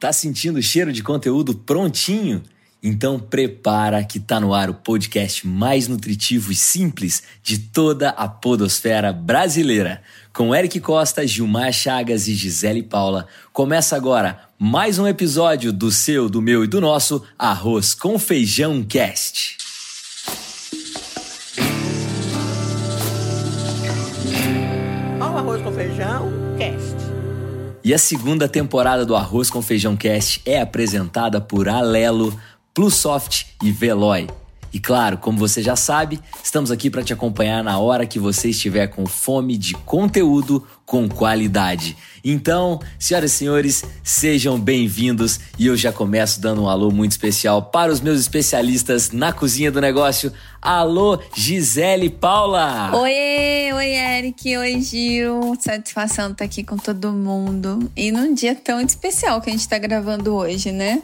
Tá sentindo o cheiro de conteúdo prontinho? Então prepara que tá no ar o podcast mais nutritivo e simples de toda a podosfera brasileira. Com Eric Costa, Gilmar Chagas e Gisele Paula. Começa agora mais um episódio do seu, do meu e do nosso Arroz com Feijão Cast. E a segunda temporada do Arroz com Feijão Cast é apresentada por Alelo, Plusoft e Veloy. E claro, como você já sabe, estamos aqui para te acompanhar na hora que você estiver com fome de conteúdo com qualidade. Então, senhoras e senhores, sejam bem-vindos e eu já começo dando um alô muito especial para os meus especialistas na cozinha do negócio. Alô, Gisele Paula! Oi, oi Eric, oi Gil. Satisfação estar aqui com todo mundo. E num dia tão especial que a gente está gravando hoje, né?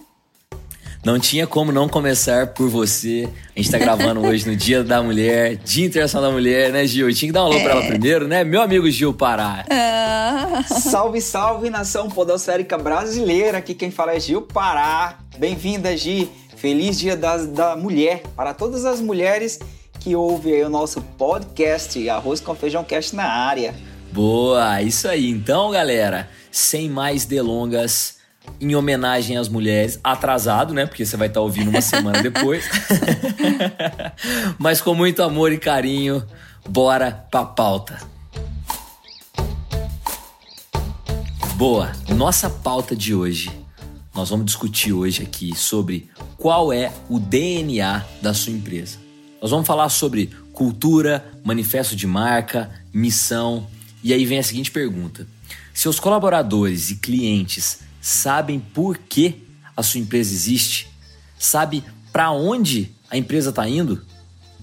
Não tinha como não começar por você. A gente tá gravando hoje no Dia da Mulher, Dia Internacional da Mulher, né, Gil? Eu tinha que dar um alô é. pra ela primeiro, né? Meu amigo Gil Pará. Ah. Salve, salve, nação podosférica brasileira. Aqui quem fala é Gil Pará. Bem-vinda, Gi. Feliz Dia da, da Mulher para todas as mulheres que ouvem o nosso podcast Arroz com Feijão Cast na área. Boa, isso aí. Então, galera, sem mais delongas, em homenagem às mulheres, atrasado, né? Porque você vai estar ouvindo uma semana depois. Mas com muito amor e carinho, bora pra pauta. Boa, nossa pauta de hoje. Nós vamos discutir hoje aqui sobre qual é o DNA da sua empresa. Nós vamos falar sobre cultura, manifesto de marca, missão. E aí vem a seguinte pergunta: seus colaboradores e clientes sabem por que a sua empresa existe, sabe para onde a empresa está indo,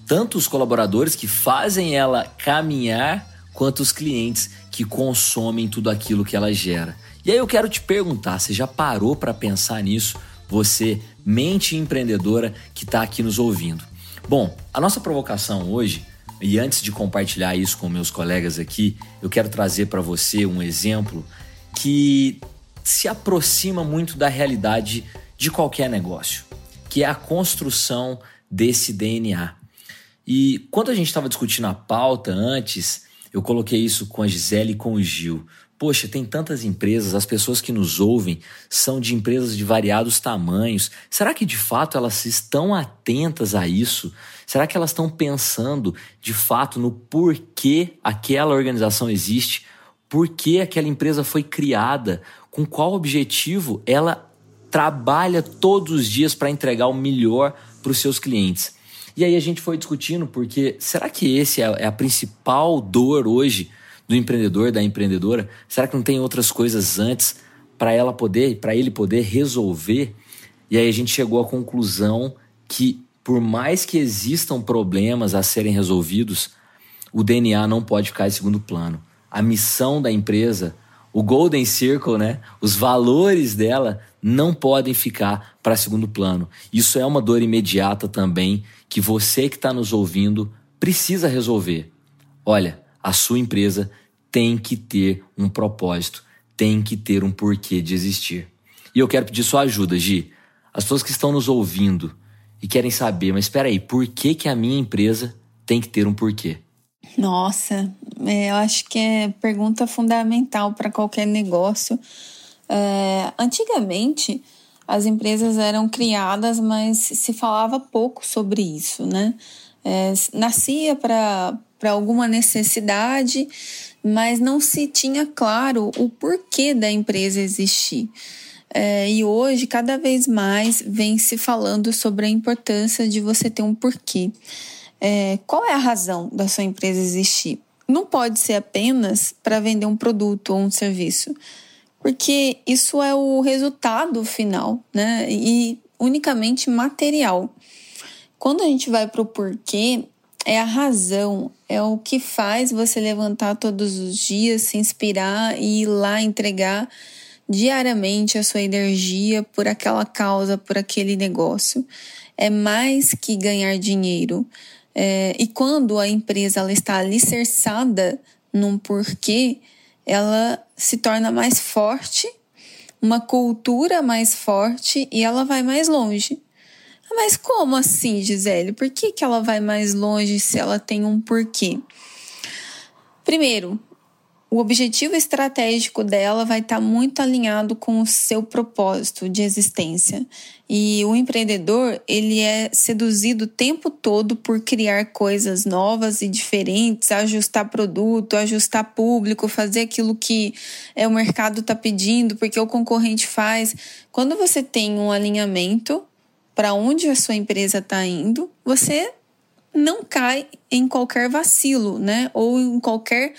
tanto os colaboradores que fazem ela caminhar, quanto os clientes que consomem tudo aquilo que ela gera. E aí eu quero te perguntar, você já parou para pensar nisso? Você, mente empreendedora que está aqui nos ouvindo. Bom, a nossa provocação hoje, e antes de compartilhar isso com meus colegas aqui, eu quero trazer para você um exemplo que se aproxima muito da realidade de qualquer negócio, que é a construção desse DNA. E quando a gente estava discutindo a pauta antes, eu coloquei isso com a Gisele e com o Gil. Poxa, tem tantas empresas, as pessoas que nos ouvem são de empresas de variados tamanhos. Será que de fato elas estão atentas a isso? Será que elas estão pensando de fato no porquê aquela organização existe? Por que aquela empresa foi criada? com qual objetivo ela trabalha todos os dias para entregar o melhor para os seus clientes. E aí a gente foi discutindo porque será que esse é, é a principal dor hoje do empreendedor, da empreendedora? Será que não tem outras coisas antes para ela poder, para ele poder resolver? E aí a gente chegou à conclusão que por mais que existam problemas a serem resolvidos, o DNA não pode ficar em segundo plano. A missão da empresa o Golden Circle, né? Os valores dela não podem ficar para segundo plano. Isso é uma dor imediata também que você que está nos ouvindo precisa resolver. Olha, a sua empresa tem que ter um propósito, tem que ter um porquê de existir. E eu quero pedir sua ajuda, Gi. As pessoas que estão nos ouvindo e querem saber, mas espera aí, por que, que a minha empresa tem que ter um porquê? Nossa, é, eu acho que é pergunta fundamental para qualquer negócio. É, antigamente, as empresas eram criadas, mas se falava pouco sobre isso, né? É, nascia para alguma necessidade, mas não se tinha claro o porquê da empresa existir. É, e hoje, cada vez mais, vem se falando sobre a importância de você ter um porquê. É, qual é a razão da sua empresa existir? Não pode ser apenas para vender um produto ou um serviço, porque isso é o resultado final, né? E unicamente material. Quando a gente vai para o porquê, é a razão, é o que faz você levantar todos os dias, se inspirar e ir lá entregar diariamente a sua energia por aquela causa, por aquele negócio. É mais que ganhar dinheiro. É, e quando a empresa ela está alicerçada num porquê, ela se torna mais forte, uma cultura mais forte e ela vai mais longe. Mas como assim, Gisele? Por que, que ela vai mais longe se ela tem um porquê? Primeiro, o objetivo estratégico dela vai estar tá muito alinhado com o seu propósito de existência. E o empreendedor, ele é seduzido o tempo todo por criar coisas novas e diferentes, ajustar produto, ajustar público, fazer aquilo que é, o mercado está pedindo, porque o concorrente faz. Quando você tem um alinhamento para onde a sua empresa está indo, você não cai em qualquer vacilo, né? Ou em qualquer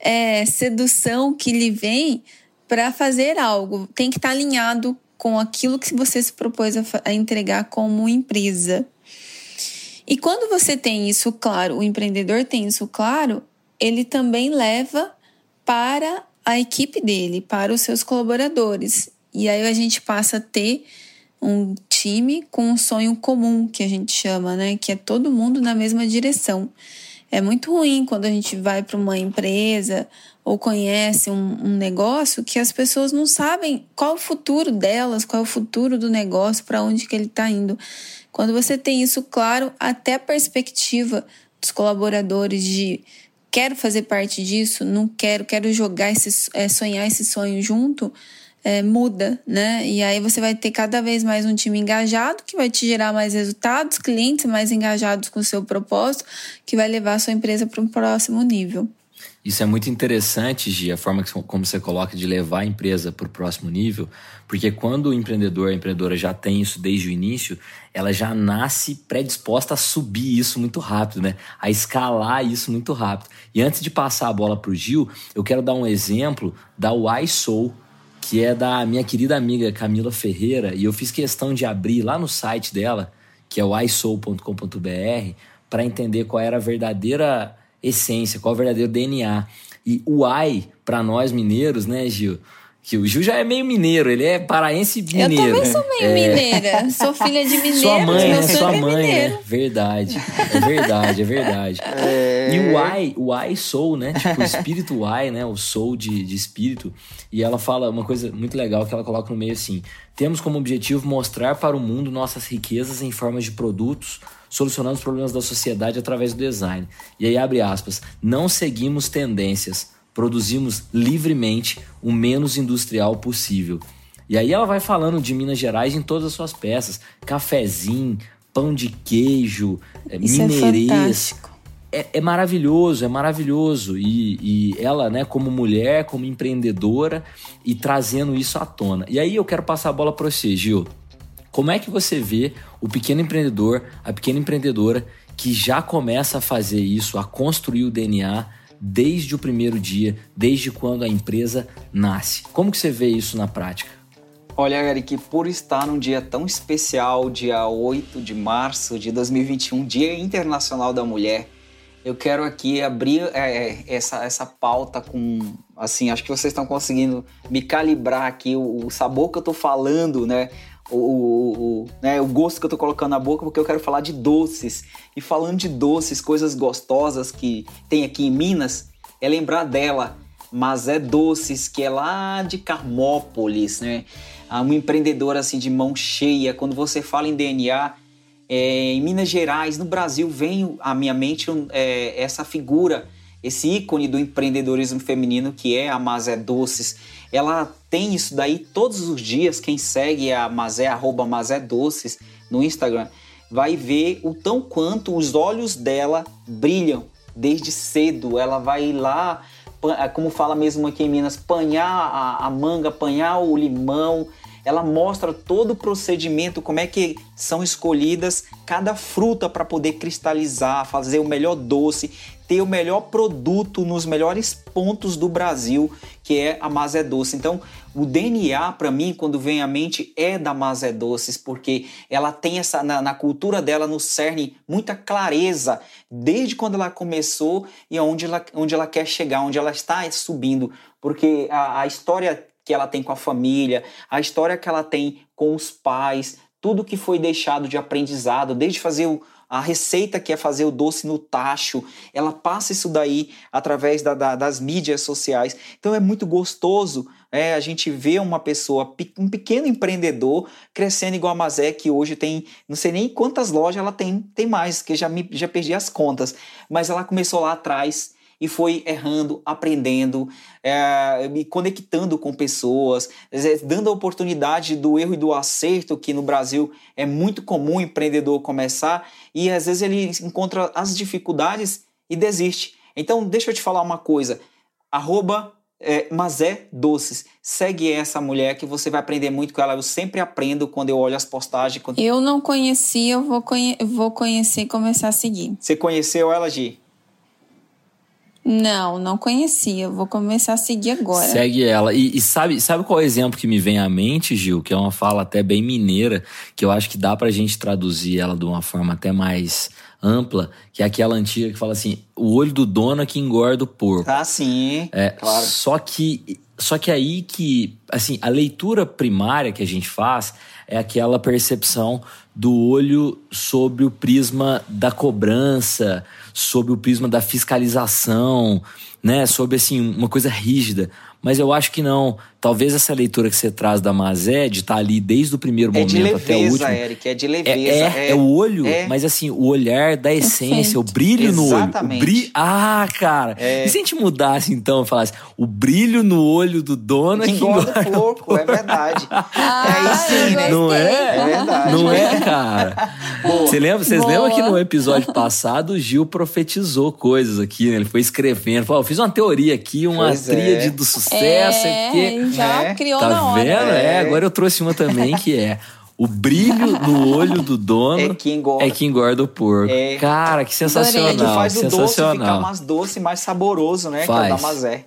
é, sedução que lhe vem para fazer algo. Tem que estar tá alinhado com aquilo que você se propôs a, a entregar como empresa. E quando você tem isso claro, o empreendedor tem isso claro, ele também leva para a equipe dele, para os seus colaboradores. E aí a gente passa a ter um time com um sonho comum, que a gente chama, né? Que é todo mundo na mesma direção. É muito ruim quando a gente vai para uma empresa ou conhece um, um, negócio que as pessoas não sabem qual o futuro delas, qual é o futuro do negócio, para onde que ele está indo. Quando você tem isso claro, até a perspectiva dos colaboradores de quero fazer parte disso, não quero, quero jogar esse, é, sonhar esse sonho junto, é, muda, né? E aí você vai ter cada vez mais um time engajado que vai te gerar mais resultados, clientes mais engajados com o seu propósito, que vai levar a sua empresa para um próximo nível. Isso é muito interessante, Gi, a forma que, como você coloca de levar a empresa para o próximo nível, porque quando o empreendedor, a empreendedora já tem isso desde o início, ela já nasce predisposta a subir isso muito rápido, né? A escalar isso muito rápido. E antes de passar a bola para o Gil, eu quero dar um exemplo da Why Soul, que é da minha querida amiga Camila Ferreira, e eu fiz questão de abrir lá no site dela, que é o isoul.com.br, para entender qual era a verdadeira essência, qual o verdadeiro DNA. E o I, para nós mineiros, né, Gil? Que o Gil já é meio mineiro, ele é paraense mineiro. Eu também sou meio é... mineira. Sou filha de mineiro. Sua mãe, né? Sua é mãe, né? Verdade. É verdade, é verdade. É... E o I, o I soul, né? Tipo, o espírito I, né? O soul de, de espírito. E ela fala uma coisa muito legal que ela coloca no meio assim: temos como objetivo mostrar para o mundo nossas riquezas em formas de produtos, solucionando os problemas da sociedade através do design. E aí abre aspas: não seguimos tendências produzimos livremente o menos industrial possível. E aí ela vai falando de Minas Gerais em todas as suas peças: cafezinho, pão de queijo, é, Isso é mineirês. É, é, é, maravilhoso, é maravilhoso. E, e ela, né, como mulher, como empreendedora, e trazendo isso à tona. E aí eu quero passar a bola para você, Gil. Como é que você vê o pequeno empreendedor, a pequena empreendedora que já começa a fazer isso, a construir o DNA desde o primeiro dia, desde quando a empresa nasce. Como que você vê isso na prática? Olha, Eric, por estar num dia tão especial, dia 8 de março de 2021, Dia Internacional da Mulher, eu quero aqui abrir é, é, essa, essa pauta com, assim, acho que vocês estão conseguindo me calibrar aqui o, o sabor que eu estou falando, né? O, o, o, né, o gosto que eu tô colocando na boca, porque eu quero falar de doces. E falando de doces, coisas gostosas que tem aqui em Minas, é lembrar dela, mas é Doces, que é lá de Carmópolis, né? Uma empreendedora assim de mão cheia. Quando você fala em DNA, é, em Minas Gerais, no Brasil, vem à minha mente é, essa figura, esse ícone do empreendedorismo feminino que é a Mazé Doces ela tem isso daí todos os dias. Quem segue a Mazé, arroba Mazé Doces no Instagram, vai ver o tão quanto os olhos dela brilham desde cedo. Ela vai lá, é, como fala mesmo aqui em Minas, panhar a, a manga, panhar o limão. Ela mostra todo o procedimento, como é que são escolhidas cada fruta para poder cristalizar, fazer o melhor doce ter o melhor produto nos melhores pontos do Brasil, que é a Mazé Doce. Então, o DNA para mim, quando vem à mente, é da Mazé Doces, porque ela tem essa na, na, cultura dela no cerne muita clareza desde quando ela começou e onde ela, onde ela quer chegar, onde ela está subindo, porque a, a história que ela tem com a família, a história que ela tem com os pais, tudo que foi deixado de aprendizado, desde fazer o, a receita que é fazer o doce no tacho, ela passa isso daí através da, da, das mídias sociais. Então é muito gostoso É, a gente vê uma pessoa, um pequeno empreendedor, crescendo igual a Mazé, que hoje tem, não sei nem quantas lojas ela tem, tem mais, que já, me, já perdi as contas. Mas ela começou lá atrás e foi errando, aprendendo, é, me conectando com pessoas, dando a oportunidade do erro e do acerto, que no Brasil é muito comum o empreendedor começar, e às vezes ele encontra as dificuldades e desiste. Então, deixa eu te falar uma coisa. Arroba é, Mazé Doces. Segue essa mulher que você vai aprender muito com ela. Eu sempre aprendo quando eu olho as postagens. Quando... Eu não conhecia, eu vou, conhe vou conhecer e começar a seguir. Você conheceu ela, Gi? Não, não conhecia. Vou começar a seguir agora. Segue ela. E, e, sabe, sabe qual é o exemplo que me vem à mente, Gil? Que é uma fala até bem mineira, que eu acho que dá pra gente traduzir ela de uma forma até mais ampla, que é aquela antiga que fala assim: o olho do dono é que engorda o porco. Ah, sim. É, claro. Só que, só que aí que, assim, a leitura primária que a gente faz é aquela percepção do olho sobre o prisma da cobrança, sobre o prisma da fiscalização, né? Sobre assim, uma coisa rígida. Mas eu acho que não. Talvez essa leitura que você traz da Mazé, de estar tá ali desde o primeiro é momento leveza, até o último. Eric, é de leveza. É, é, é o olho, é. mas assim, o olhar da essência, o brilho Exatamente. no olho. Brilho. Ah, cara. É. E se a gente mudasse então e falasse, o brilho no olho do dono é que que engorda engorda o porco, é verdade. Ah, é aí sim, né? Não é? É verdade. Não é, cara? Você lembra, vocês Boa. lembram que no episódio passado o Gil profetizou coisas aqui, né? Ele foi escrevendo, falou, eu fiz uma teoria aqui, uma Pois é. tríade do sucesso É, aqui. Já É. criou Tá na hora. vendo? É. É. agora eu trouxe uma também que é o brilho no olho do dono É que engorda. é que engorda o porco. É. Cara, que sensacional. É que faz o doce ficar mais doce, mais saboroso, né? Que é o da Faz. Mazé.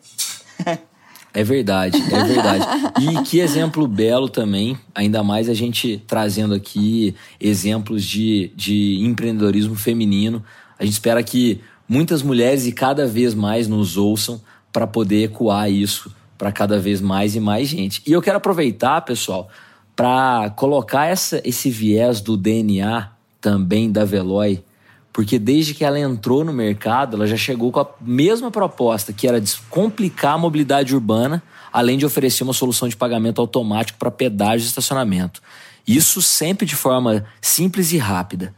É verdade, é verdade. e que exemplo belo também, ainda mais a gente trazendo aqui exemplos de, de empreendedorismo feminino. A gente espera que muitas mulheres e cada vez mais nos ouçam para poder ecoar isso para cada vez mais e mais gente. E eu quero aproveitar, pessoal, para colocar essa, esse viés do DNA também da Veloy porque desde que ela entrou no mercado, ela já chegou com a mesma proposta, que era descomplicar a mobilidade urbana, além de oferecer uma solução de pagamento automático para pedágio e estacionamento. Isso sempre de forma simples e rápida,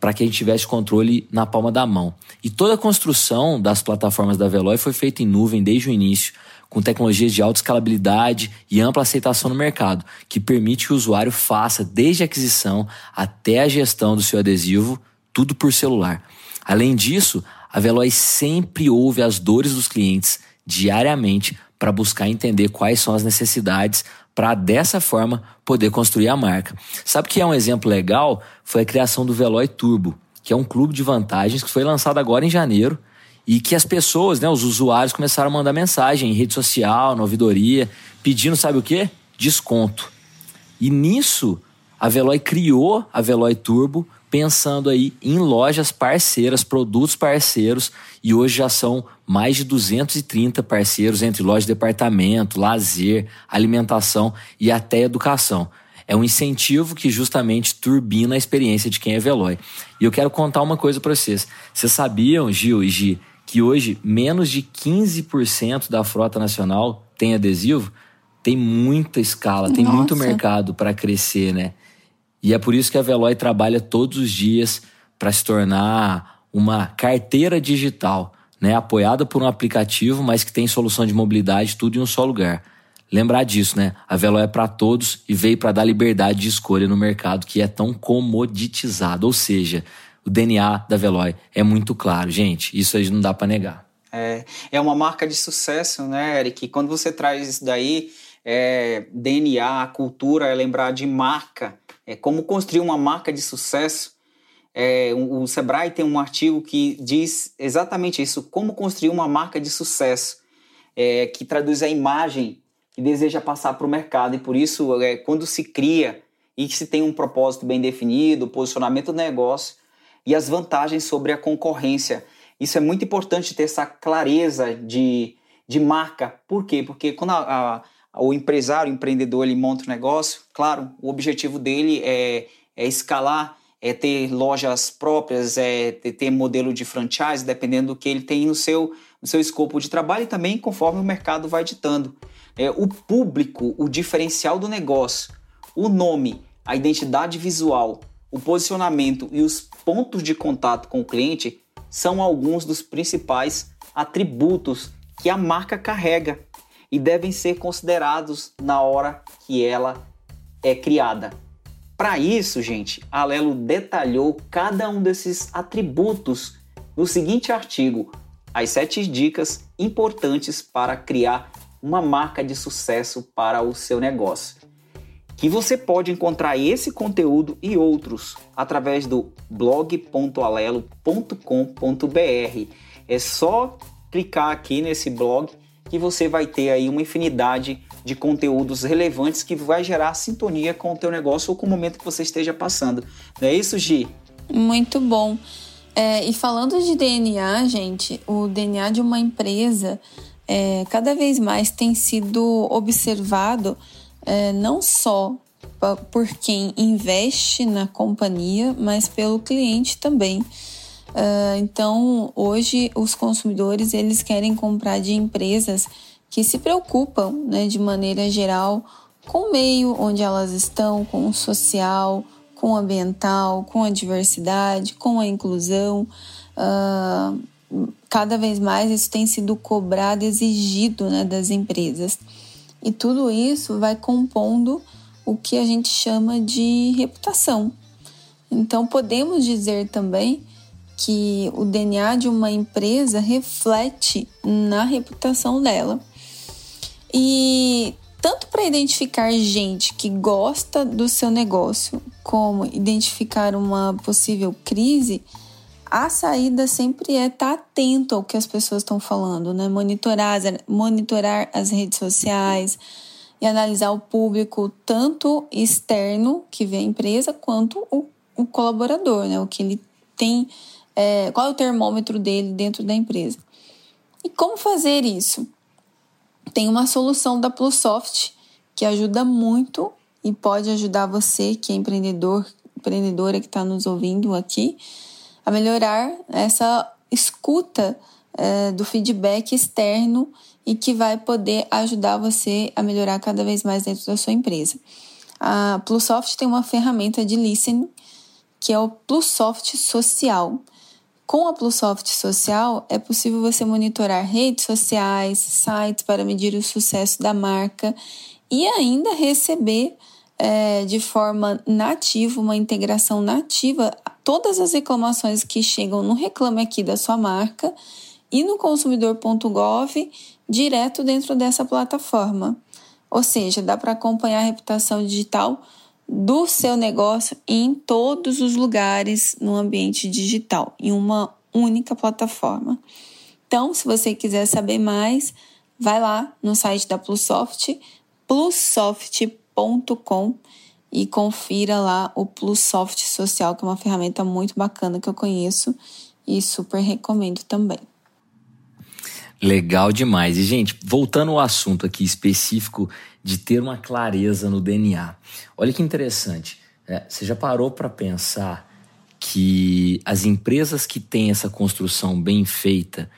para que a gente tivesse controle na palma da mão. E toda a construção das plataformas da Veloy foi feita em nuvem desde o início, com tecnologias de alta escalabilidade e ampla aceitação no mercado, que permite que o usuário faça desde a aquisição até a gestão do seu adesivo tudo por celular. Além disso, a Veloy sempre ouve as dores dos clientes diariamente para buscar entender quais são as necessidades para dessa forma poder construir a marca. Sabe que é um exemplo legal? Foi a criação do Veloy Turbo, que é um clube de vantagens que foi lançado agora em janeiro e que as pessoas, né, os usuários começaram a mandar mensagem em rede social, na ouvidoria, pedindo, sabe o quê? Desconto. E nisso, a Veloy criou a Veloy Turbo pensando aí em lojas parceiras, produtos parceiros, e hoje já são mais de 230 parceiros entre lojas de departamento, lazer, alimentação e até educação. É um incentivo que justamente turbina a experiência de quem é Veloy. E eu quero contar uma coisa para vocês. Vocês sabiam, Gil e Gi, que hoje menos de 15% da frota nacional tem adesivo? Tem muita escala, tem muito Nossa. mercado para crescer, né? E é por isso que a Veloy trabalha todos os dias para se tornar uma carteira digital, né? apoiada por um aplicativo, mas que tem solução de mobilidade tudo em um só lugar. Lembrar disso, né? A Veloy é para todos e veio para dar liberdade de escolha no mercado que é tão comoditizado. Ou seja, o DNA da Veloy é muito claro, gente. Isso aí não dá para negar. É, é uma marca de sucesso, né, Eric? Quando você traz isso daí, é, DNA, cultura, é lembrar de marca, é como construir uma marca de sucesso. É, o, Sebrae tem um artigo que diz exatamente isso: como construir uma marca de sucesso, é, que traduz a imagem que deseja passar para o mercado. E por isso, é, quando se cria e que se tem um propósito bem definido, posicionamento do negócio e as vantagens sobre a concorrência. Isso é muito importante ter essa clareza de, de marca. Por quê? Porque quando a, a, o empresário, o empreendedor, ele monta um negócio, claro, o objetivo dele é, é escalar, é ter lojas próprias, é ter, modelo de franchise, dependendo do que ele tem no seu, no seu escopo de trabalho e também conforme o mercado vai ditando. é, o público, o diferencial do negócio, o nome, a identidade visual, o posicionamento e os pontos de contato com o cliente são alguns dos principais atributos que a marca carrega e devem ser considerados na hora que ela é criada. Para isso, gente, Alelo detalhou cada um desses atributos no seguinte artigo: as sete dicas importantes para criar uma marca de sucesso para o seu negócio. Que você pode encontrar esse conteúdo e outros através do blog.alelo.com.br. É só clicar aqui nesse blog que você vai ter aí uma infinidade de conteúdos relevantes que vai gerar sintonia com o teu negócio ou com o momento que você esteja passando. Não é isso, Gi? Muito bom. É, e falando de DNA, gente, o DNA de uma empresa é, cada vez mais tem sido observado é, não só por quem investe na companhia, mas pelo cliente também. Uh, então, hoje os consumidores eles querem comprar de empresas que se preocupam, né, de maneira geral, com o meio onde elas estão, com o social, com o ambiental, com a diversidade, com a inclusão. Uh, cada vez mais isso tem sido cobrado, exigido né, das empresas. E tudo isso vai compondo o que a gente chama de reputação. Então, podemos dizer também que o DNA de uma empresa reflete na reputação dela. E tanto para identificar gente que gosta do seu negócio, como identificar uma possível crise, a saída sempre é estar tá atento ao que as pessoas estão falando, né? Monitorar, monitorar as redes sociais e analisar o público, tanto externo que vê a empresa, quanto o, o colaborador, né? O que ele tem é, qual é o termômetro dele dentro da empresa. E como fazer isso? Tem uma solução da Plusoft que ajuda muito e pode ajudar você que é empreendedor, empreendedora que está nos ouvindo aqui, a melhorar essa escuta é, do feedback externo e que vai poder ajudar você a melhorar cada vez mais dentro da sua empresa. A Plusoft tem uma ferramenta de listening que é o Plusoft Social. Com a Plusoft Social, é possível você monitorar redes sociais, sites para medir o sucesso da marca e ainda receber é, de forma nativa, uma integração nativa, todas as reclamações que chegam no Reclame Aqui da sua marca e no consumidor.gov direto dentro dessa plataforma. Ou seja, dá para acompanhar a reputação digital do seu negócio em todos os lugares no ambiente digital, em uma única plataforma. Então, se você quiser saber mais, vai lá no site da Plusoft, plussoft.com e confira lá o Plusoft Social, que é uma ferramenta muito bacana que eu conheço e super recomendo também. Legal demais. E, gente, voltando ao assunto aqui específico de ter uma clareza no DNA. Olha que interessante. É, você já parou para pensar que as empresas que têm essa construção bem feita,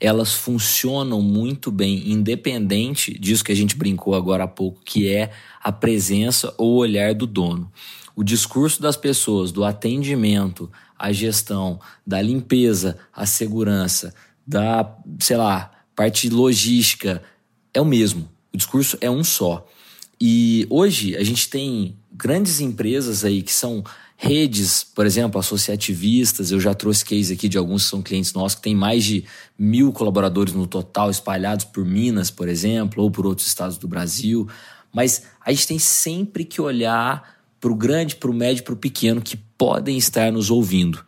elas funcionam muito bem, independente disso que a gente brincou agora há pouco, que é a presença ou olhar do dono. O discurso das pessoas, do atendimento, a gestão, da limpeza, a segurança, da, sei lá, parte logística, é o mesmo. O discurso é um só. E hoje a gente tem grandes empresas aí que são redes, por exemplo, associativistas. Eu já trouxe case aqui de alguns que são clientes nossos que têm mais de mil colaboradores no total, espalhados por Minas, por exemplo, ou por outros estados do Brasil. Mas a gente tem sempre que olhar para o grande, para o médio, para o pequeno que podem estar nos ouvindo.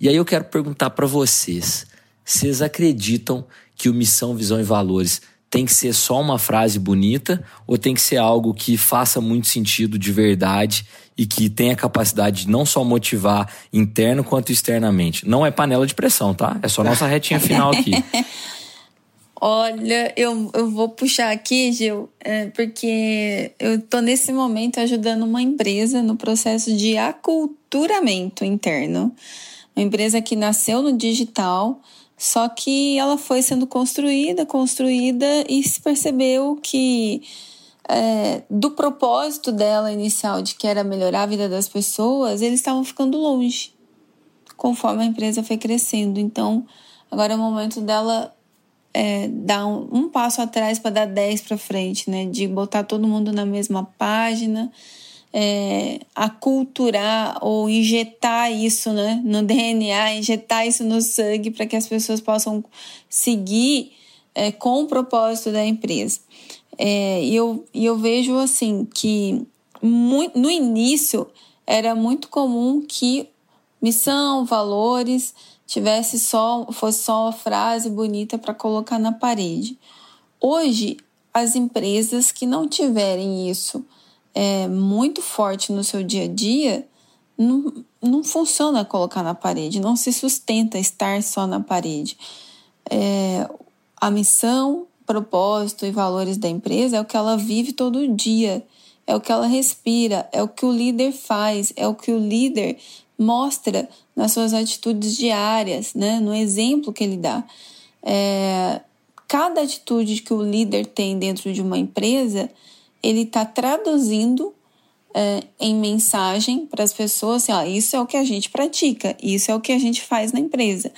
E aí eu quero perguntar para vocês: vocês acreditam que o missão, visão e valores tem que ser só uma frase bonita ou tem que ser algo que faça muito sentido de verdade e que tenha capacidade de não só motivar interno quanto externamente? Não é panela de pressão, tá? É só nossa retinha final aqui. Olha, eu, eu vou puxar aqui, Gil, é, porque eu tô nesse momento ajudando uma empresa no processo de aculturamento interno. Uma empresa que nasceu no digital, Só que ela foi sendo construída, construída e se percebeu que é, do propósito dela inicial, de que era melhorar a vida das pessoas, eles estavam ficando longe conforme a empresa foi crescendo. Então, agora é o momento dela é, dar um, um passo atrás para dar dez para frente, né? De botar todo mundo na mesma página, é, aculturar ou injetar isso né, no DNA, injetar isso no sangue para que as pessoas possam seguir é, com o propósito da empresa. É, e, eu, eu vejo assim que muito, no início era muito comum que missão, valores tivesse só fosse só uma frase bonita para colocar na parede. Hoje as empresas que não tiverem isso é, muito forte no seu dia a dia, não, não funciona colocar na parede, não se sustenta estar só na parede. É, a missão, propósito e valores da empresa é o que ela vive todo dia, é o que ela respira, é o que o líder faz, é o que o líder mostra nas suas atitudes diárias, né? no exemplo que ele dá. É, cada atitude que o líder tem dentro de uma empresa ele está traduzindo é, em mensagem para as pessoas assim, ó, isso é o que a gente pratica, isso é o que a gente faz na empresa.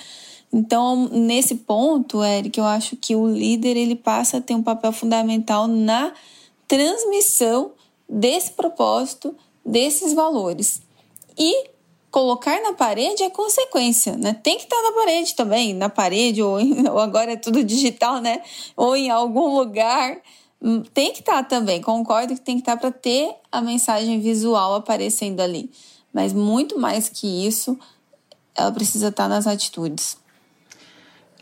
Então, nesse ponto, Eric, eu acho que o líder ele passa a ter um papel fundamental na transmissão desse propósito, desses valores. E colocar na parede é consequência, né? Tem que estar na parede também, na parede, ou, em, ou agora é tudo digital, né? Ou em algum lugar tem que estar tá também, concordo que tem que estar tá para ter a mensagem visual aparecendo ali. Mas muito mais que isso, ela precisa estar tá nas atitudes.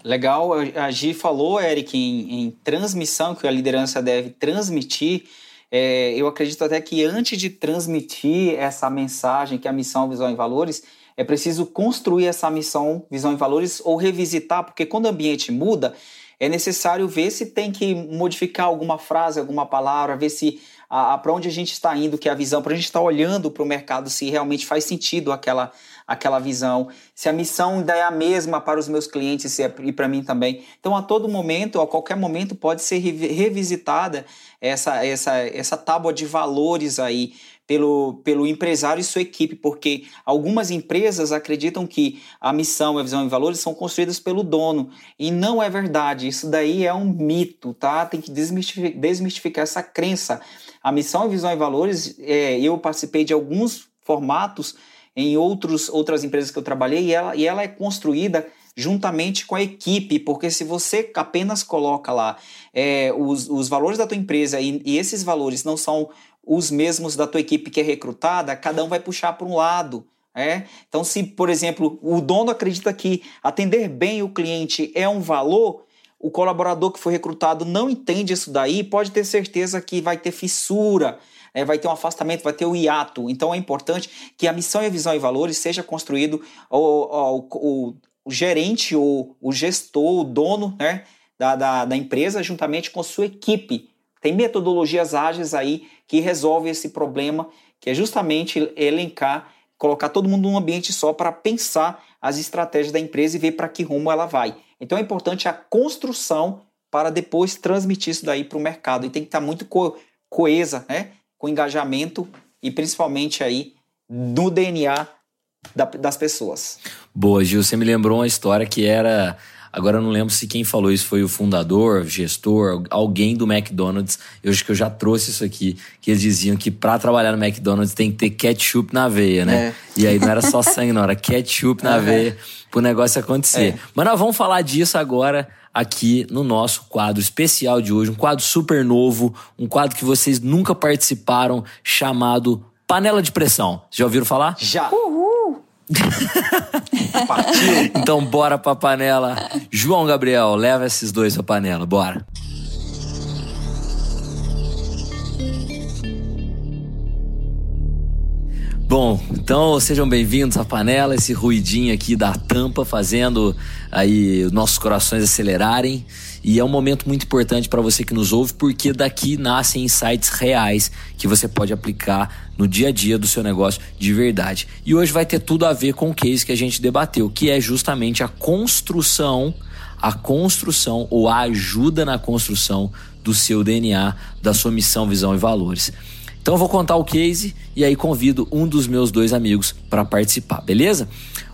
Legal, a Gi falou, Eric, em, em transmissão, que a liderança deve transmitir. É, eu acredito até que antes de transmitir essa mensagem, que é a missão, visão e valores, é preciso construir essa missão, visão e valores ou revisitar, porque quando o ambiente muda, é necessário ver se tem que modificar alguma frase, alguma palavra, ver se para onde a gente está indo, que é a visão, para a gente estar tá olhando para o mercado, se realmente faz sentido aquela, aquela visão, se a missão ainda é a mesma para os meus clientes é, e para mim também. Então, a todo momento, a qualquer momento, pode ser revisitada essa, essa, essa tábua de valores aí pelo, pelo empresário e sua equipe, porque algumas empresas acreditam que a missão, a visão e valores são construídas pelo dono, e não é verdade. Isso daí é um mito, tá? Tem que desmistificar, essa crença. A missão, a visão e valores, é, eu participei de alguns formatos em outros, outras empresas que eu trabalhei e ela, e ela é construída juntamente com a equipe, porque se você apenas coloca lá é, os, os valores da tua empresa e, e esses valores não são os mesmos da tua equipe que é recrutada, cada um vai puxar para um lado. É? Então, se, por exemplo, o dono acredita que atender bem o cliente é um valor, o colaborador que foi recrutado não entende isso daí, pode ter certeza que vai ter fissura, é, vai ter um afastamento, vai ter o um hiato. Então é importante que a missão e a visão e valores seja construído o, o, o, gerente ou o gestor, o dono né, da, da, da empresa, juntamente com sua equipe. Tem metodologias ágeis aí que resolvem esse problema, que é justamente elencar, colocar todo mundo num ambiente só para pensar as estratégias da empresa e ver para que rumo ela vai. Então é importante a construção para depois transmitir isso daí para o mercado. E tem que estar tá muito co coesa, né? com engajamento e principalmente aí no DNA da, das pessoas. Boa, Gil, você me lembrou uma história que era Agora eu não lembro se quem falou isso foi o fundador, gestor, alguém do McDonald's. Eu acho que eu já trouxe isso aqui, que eles diziam que para trabalhar no McDonald's tem que ter ketchup na veia, né? É. E aí não era só sangue, não, era ketchup na uhum. veia pro negócio acontecer. É. Mas nós vamos falar disso agora aqui no nosso quadro especial de hoje, um quadro super novo, um quadro que vocês nunca participaram, chamado Panela de Pressão. Já ouviram falar? Já. Uhul. Partiu. Então bora pra panela. João Gabriel, leva esses dois pra panela, bora. Bom, então sejam bem-vindos à panela, esse ruidinho aqui da tampa fazendo aí nossos corações acelerarem. E é um momento muito importante para você que nos ouve, porque daqui nascem insights reais que você pode aplicar no dia a dia do seu negócio de verdade. E hoje vai ter tudo a ver com o case que a gente debateu, que é justamente a construção, a construção ou a ajuda na construção do seu DNA, da sua missão, visão e valores. Então eu vou contar o case e aí convido um dos meus dois amigos para participar, beleza?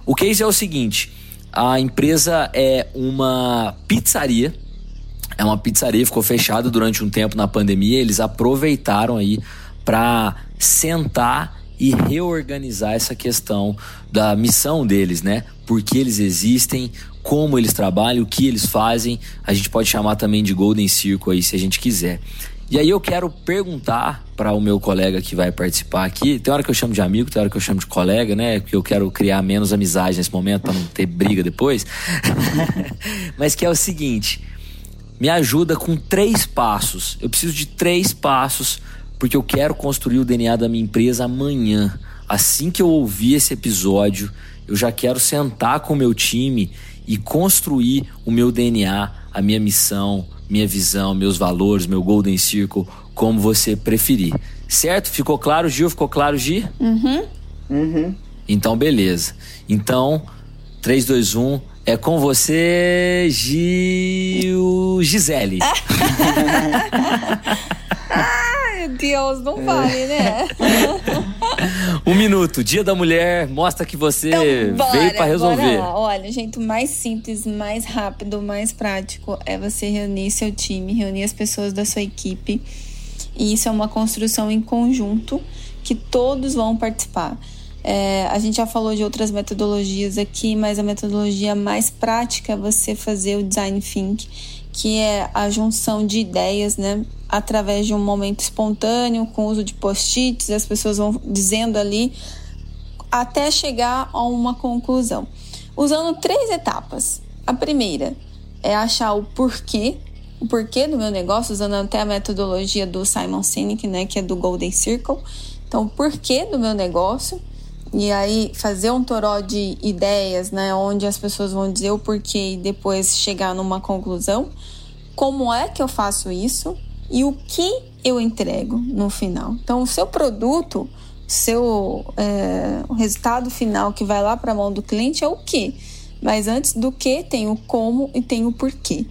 O case é o seguinte: a empresa é uma pizzaria. É uma pizzaria, ficou fechada durante um tempo na pandemia. Eles aproveitaram aí para sentar e reorganizar essa questão da missão deles, né? Por que eles existem, como eles trabalham, o que eles fazem. A gente pode chamar também de Golden Circle aí, se a gente quiser. E aí eu quero perguntar para o meu colega que vai participar aqui. Tem hora que eu chamo de amigo, tem hora que eu chamo de colega, né? Porque eu quero criar menos amizade nesse momento para não ter briga depois. Mas que é o seguinte: me ajuda com três passos. Eu preciso de três passos porque eu quero construir o DNA da minha empresa amanhã. Assim que eu ouvir esse episódio, eu já quero sentar com o meu time e construir o meu DNA, a minha missão, minha visão, meus valores, meu Golden Circle, como você preferir. Certo? Ficou claro, Gil? Ficou claro, Gi? Uhum. Uhum. Então, beleza. Então, 3, 2, 1. É com você, Gil Gisele. Ai, meu Deus, não vale, né? um minuto. Dia da Mulher, mostra que você Então, bora, veio para resolver. bora lá. Olha, o jeito mais simples, mais rápido, mais prático é você reunir seu time, reunir as pessoas da sua equipe. E isso é uma construção em conjunto que todos vão participar. É, a gente já falou de outras metodologias aqui, mas a metodologia mais prática é você fazer o design think, que é a junção de ideias, né? Através de um momento espontâneo, com uso de post-its, as pessoas vão dizendo ali até chegar a uma conclusão. Usando três etapas. A primeira é achar o porquê, o porquê do meu negócio, usando até a metodologia do Simon Sinek, né, que é do Golden Circle. Então, o porquê do meu negócio. E aí, fazer um toró de ideias, né, onde as pessoas vão dizer o porquê e depois chegar numa conclusão. Como é que eu faço isso? E o que eu entrego no final. Então, o seu produto, seu é, o resultado final que vai lá para a mão do cliente é o que. Mas antes do que tem o como e tem o porquê.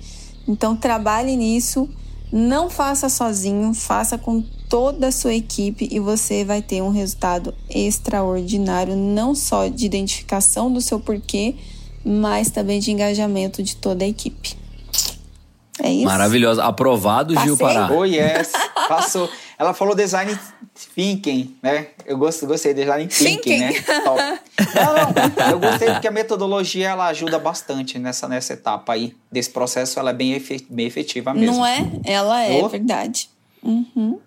Então trabalhe nisso, não faça sozinho, faça com toda a sua equipe e você vai ter um resultado extraordinário, não só de identificação do seu porquê, mas também de engajamento de toda a equipe. É isso? Maravilhosa. Aprovado, Gil Passei? Pará. Oh, yes. Passou. Ela falou design thinking, né? Eu gosto, gostei, design thinking, Thinking. né? Top. Não, não, eu gostei porque a metodologia ela ajuda bastante nessa, nessa etapa aí. Desse processo, ela é bem, efe- bem efetiva mesmo. Não é? Ela é, Oh. verdade. Uhum.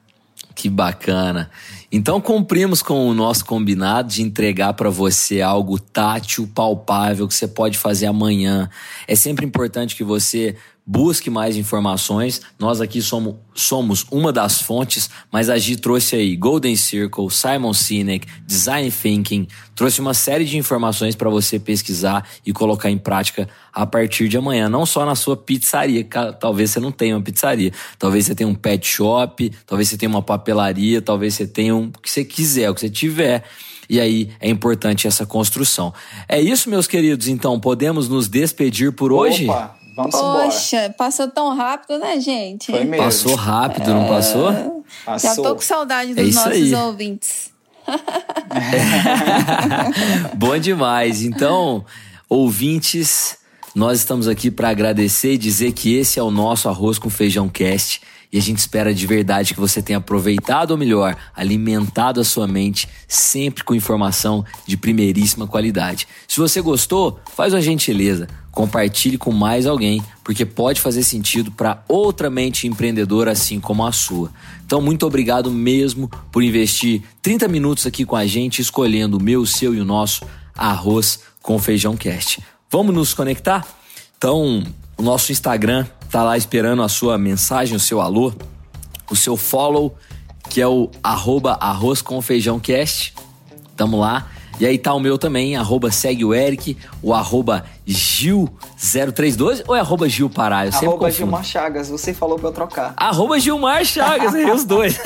Que bacana. Então cumprimos com o nosso combinado de entregar para você algo tátil, palpável que você pode fazer amanhã. É sempre importante que você busque mais informações. Nós aqui somos, somos uma das fontes, mas a Gi trouxe aí Golden Circle, Simon Sinek, Design Thinking, trouxe uma série de informações para você pesquisar e colocar em prática a partir de amanhã, não só na sua pizzaria, ca- talvez você não tenha uma pizzaria, talvez você tenha um pet shop, talvez você tenha uma papelaria, talvez você tenha um, o que você quiser, o que você tiver. E aí é importante essa construção. É isso, meus queridos. Então, podemos nos despedir por hoje? Opa, vamos embora. Poxa, passou tão rápido, né, gente? Foi mesmo. Passou rápido, não passou? Já Passou. tô com saudade É dos isso nossos aí. ouvintes. Bom demais. Então, ouvintes, nós estamos aqui para agradecer e dizer que esse é o nosso Arroz com Feijão Cast. E a gente espera de verdade que você tenha aproveitado, ou melhor, alimentado a sua mente sempre com informação de primeiríssima qualidade. Se você gostou, faz uma gentileza, compartilhe com mais alguém, porque pode fazer sentido para outra mente empreendedora assim como a sua. Então, muito obrigado mesmo por investir 30 minutos aqui com a gente, escolhendo o meu, o seu e o nosso arroz com feijão cast. Vamos nos conectar? Então, o nosso Instagram tá lá esperando a sua mensagem, o seu alô, o seu follow, que é o arroba arroz com feijão cast. Tamo lá. E aí tá o meu também, arroba segue o Eric, o arroba Gil032 ou é arroba Gil Pará? Eu sempre Arroba confundo. Gilmar Chagas, você falou pra eu trocar. Arroba Gilmar Chagas, aí os dois.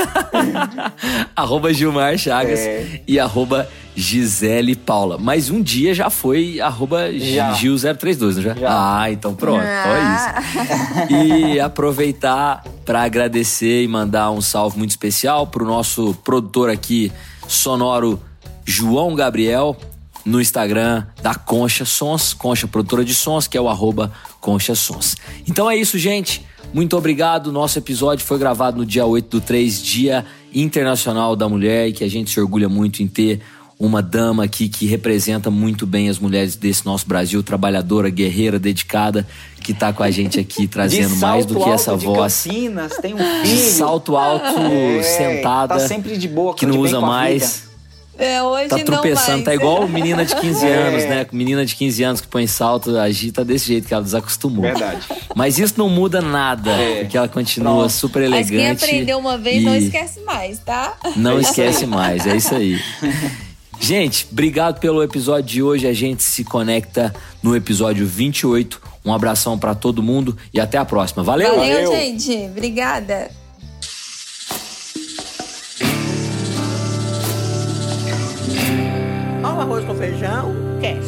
arroba Gilmar Chagas É. e arroba Gisele Paula. Mas um dia já foi arroba Já. Gil032, não já? Já. Ah, então pronto, Ah. olha isso. E aproveitar para agradecer e mandar um salve muito especial pro nosso produtor aqui, sonoro João Gabriel, no Instagram da Concha Sons, Concha Produtora de Sons, que é o arroba Concha Sons. Então é isso, gente. Muito obrigado. Nosso episódio foi gravado no dia 8 do 3, Dia Internacional da Mulher, e que a gente se orgulha muito em ter uma dama aqui que representa muito bem as mulheres desse nosso Brasil, trabalhadora, guerreira, dedicada, que tá com a gente aqui trazendo de mais do que essa alto de voz. Campinas, tem um De filho. salto alto, É, sentada. Tá sempre de boa, que de não usa mais. É, hoje Tá não tropeçando, mais. tá igual menina de 15 É. anos, né? Menina de 15 anos que põe salto, agita desse jeito que ela desacostumou. Verdade. Mas isso não muda nada, É. porque ela continua Pronto. super Mas quem elegante. aprendeu uma vez e não esquece mais, tá? Não esquece mais, é isso aí. Gente, obrigado pelo episódio de hoje. A gente se conecta no episódio 28. Um abração pra todo mundo e até a próxima. Valeu! Valeu, Valeu. gente. Obrigada. Arroz com feijão, cast.